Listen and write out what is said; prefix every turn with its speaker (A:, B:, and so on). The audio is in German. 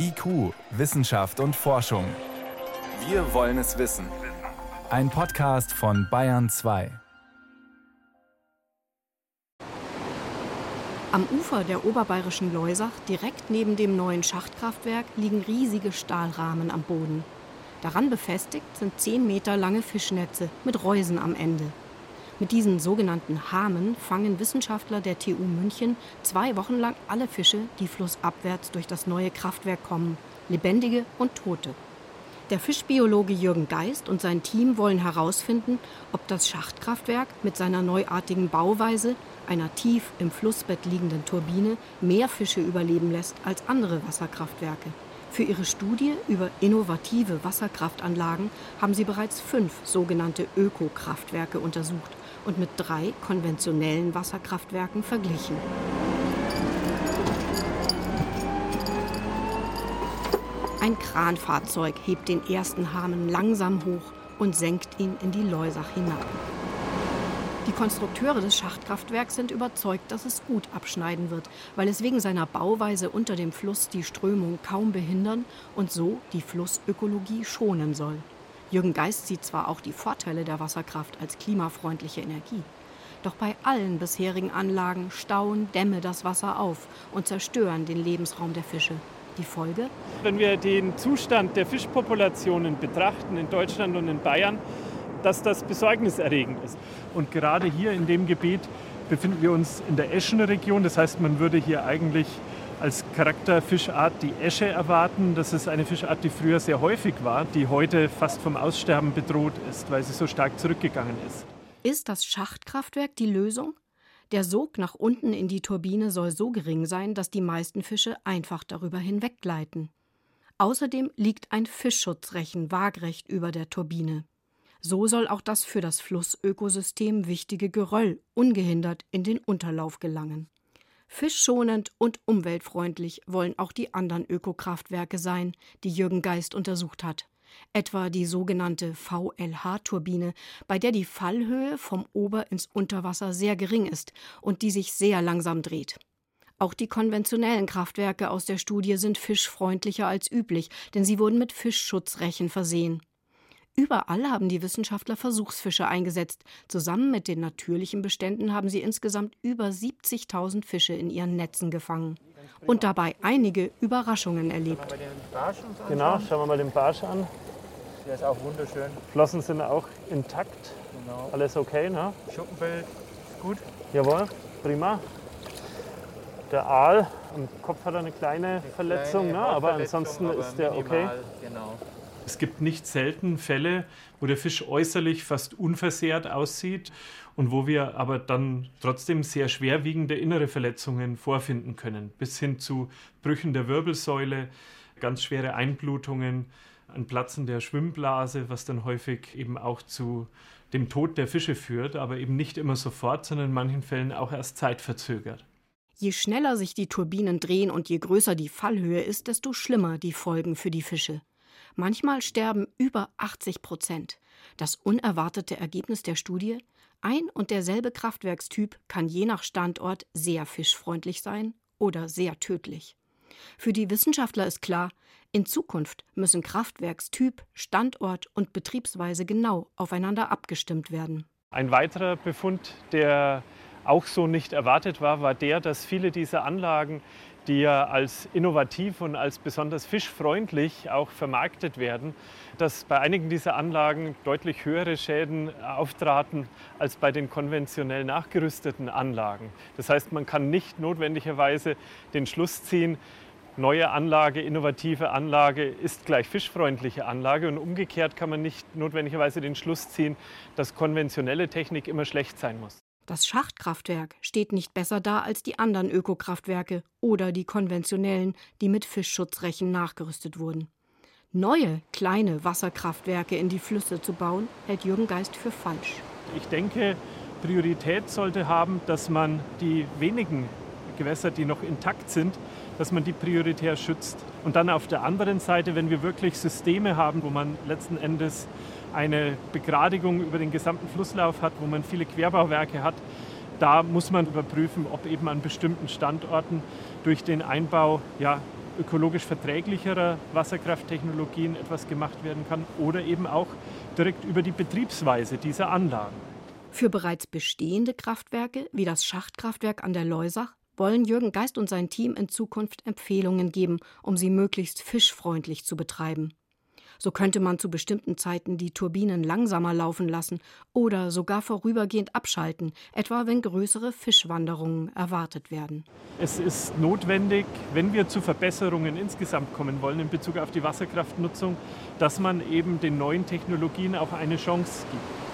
A: IQ, Wissenschaft und Forschung. Wir wollen es wissen. Ein Podcast von Bayern 2.
B: Am Ufer der oberbayerischen Leusach, direkt neben dem neuen Schachtkraftwerk, liegen riesige Stahlrahmen am Boden. Daran befestigt sind 10 Meter lange Fischnetze mit Reusen am Ende. Mit diesen sogenannten Hamen fangen Wissenschaftler der TU München zwei Wochen lang alle Fische, die flussabwärts durch das neue Kraftwerk kommen, lebendige und tote. Der Fischbiologe Jürgen Geist und sein Team wollen herausfinden, ob das Schachtkraftwerk mit seiner neuartigen Bauweise, einer tief im Flussbett liegenden Turbine, mehr Fische überleben lässt als andere Wasserkraftwerke. Für ihre Studie über innovative Wasserkraftanlagen haben sie bereits fünf sogenannte Ökokraftwerke untersucht und mit drei konventionellen Wasserkraftwerken verglichen. Ein Kranfahrzeug hebt den ersten Hamen langsam hoch und senkt ihn in die Leusach hinab. Die Konstrukteure des Schachtkraftwerks sind überzeugt, dass es gut abschneiden wird, weil es wegen seiner Bauweise unter dem Fluss die Strömung kaum behindern und so die Flussökologie schonen soll. Jürgen Geist sieht zwar auch die Vorteile der Wasserkraft als klimafreundliche Energie, doch bei allen bisherigen Anlagen stauen Dämme das Wasser auf und zerstören den Lebensraum der Fische. Die Folge?
C: Wenn wir den Zustand der Fischpopulationen betrachten in Deutschland und in Bayern, dass das besorgniserregend ist. Und gerade hier in dem Gebiet befinden wir uns in der Eschenregion. Das heißt, man würde hier eigentlich als Charakterfischart die Esche erwarten. Das ist eine Fischart, die früher sehr häufig war, die heute fast vom Aussterben bedroht ist, weil sie so stark zurückgegangen ist.
B: Ist das Schachtkraftwerk die Lösung? Der Sog nach unten in die Turbine soll so gering sein, dass die meisten Fische einfach darüber hinweggleiten. Außerdem liegt ein Fischschutzrechen waagrecht über der Turbine. So soll auch das für das Flussökosystem wichtige Geröll ungehindert in den Unterlauf gelangen. Fischschonend und umweltfreundlich wollen auch die anderen Ökokraftwerke sein, die Jürgen Geist untersucht hat. Etwa die sogenannte VLH-Turbine, bei der die Fallhöhe vom Ober- ins Unterwasser sehr gering ist und die sich sehr langsam dreht. Auch die konventionellen Kraftwerke aus der Studie sind fischfreundlicher als üblich, denn sie wurden mit Fischschutzrechen versehen. Überall haben die Wissenschaftler Versuchsfische eingesetzt. Zusammen mit den natürlichen Beständen haben sie insgesamt über 70.000 Fische in ihren Netzen gefangen und dabei einige Überraschungen erlebt.
C: Genau, schauen wir mal den Barsch an.
D: Der ist auch wunderschön.
C: Flossen sind auch intakt.
D: Genau.
C: Alles okay, ne?
D: Schuppenfeld ist gut.
C: Jawohl, prima. Der Aal, am Kopf hat er eine kleine
D: Eine
C: Verletzung,
D: kleine
C: ne? aber ansonsten
D: aber
C: ist der okay.
D: minimal, Genau.
C: Es gibt nicht selten Fälle, wo der Fisch äußerlich fast unversehrt aussieht und wo wir aber dann trotzdem sehr schwerwiegende innere Verletzungen vorfinden können, bis hin zu Brüchen der Wirbelsäule, ganz schwere Einblutungen, ein Platzen der Schwimmblase, was dann häufig eben auch zu dem Tod der Fische führt, aber eben nicht immer sofort, sondern in manchen Fällen auch erst zeitverzögert.
B: Je schneller sich die Turbinen drehen und je größer die Fallhöhe ist, desto schlimmer die Folgen für die Fische. Manchmal sterben über 80 Prozent. Das unerwartete Ergebnis der Studie? Ein und derselbe Kraftwerkstyp kann je nach Standort sehr fischfreundlich sein oder sehr tödlich. Für die Wissenschaftler ist klar, in Zukunft müssen Kraftwerkstyp, Standort und Betriebsweise genau aufeinander abgestimmt werden.
C: Ein weiterer Befund, der auch so nicht erwartet war, war der, dass viele dieser Anlagen die ja als innovativ und als besonders fischfreundlich auch vermarktet werden, dass bei einigen dieser Anlagen deutlich höhere Schäden auftraten als bei den konventionell nachgerüsteten Anlagen. Das heißt, man kann nicht notwendigerweise den Schluss ziehen, neue Anlage, innovative Anlage ist gleich fischfreundliche Anlage und umgekehrt kann man nicht notwendigerweise den Schluss ziehen, dass konventionelle Technik immer schlecht sein muss.
B: Das Schachtkraftwerk steht nicht besser da als die anderen Ökokraftwerke oder die konventionellen, die mit Fischschutzrechen nachgerüstet wurden. Neue kleine Wasserkraftwerke in die Flüsse zu bauen, hält Jürgen Geist für falsch.
C: Ich denke, Priorität sollte haben, dass man die wenigen Gewässer, die noch intakt sind, dass man die prioritär schützt. Und dann auf der anderen Seite, wenn wir wirklich Systeme haben, wo man letzten Endes eine Begradigung über den gesamten Flusslauf hat, wo man viele Querbauwerke hat, da muss man überprüfen, ob eben an bestimmten Standorten durch den Einbau ja, ökologisch verträglicherer Wasserkrafttechnologien etwas gemacht werden kann oder eben auch direkt über die Betriebsweise dieser Anlagen.
B: Für bereits bestehende Kraftwerke, wie das Schachtkraftwerk an der Leusach, wollen Jürgen Geist und sein Team in Zukunft Empfehlungen geben, um sie möglichst fischfreundlich zu betreiben. So könnte man zu bestimmten Zeiten die Turbinen langsamer laufen lassen oder sogar vorübergehend abschalten, etwa wenn größere Fischwanderungen erwartet werden.
C: Es ist notwendig, wenn wir zu Verbesserungen insgesamt kommen wollen in Bezug auf die Wasserkraftnutzung, dass man eben den neuen Technologien auch eine Chance gibt.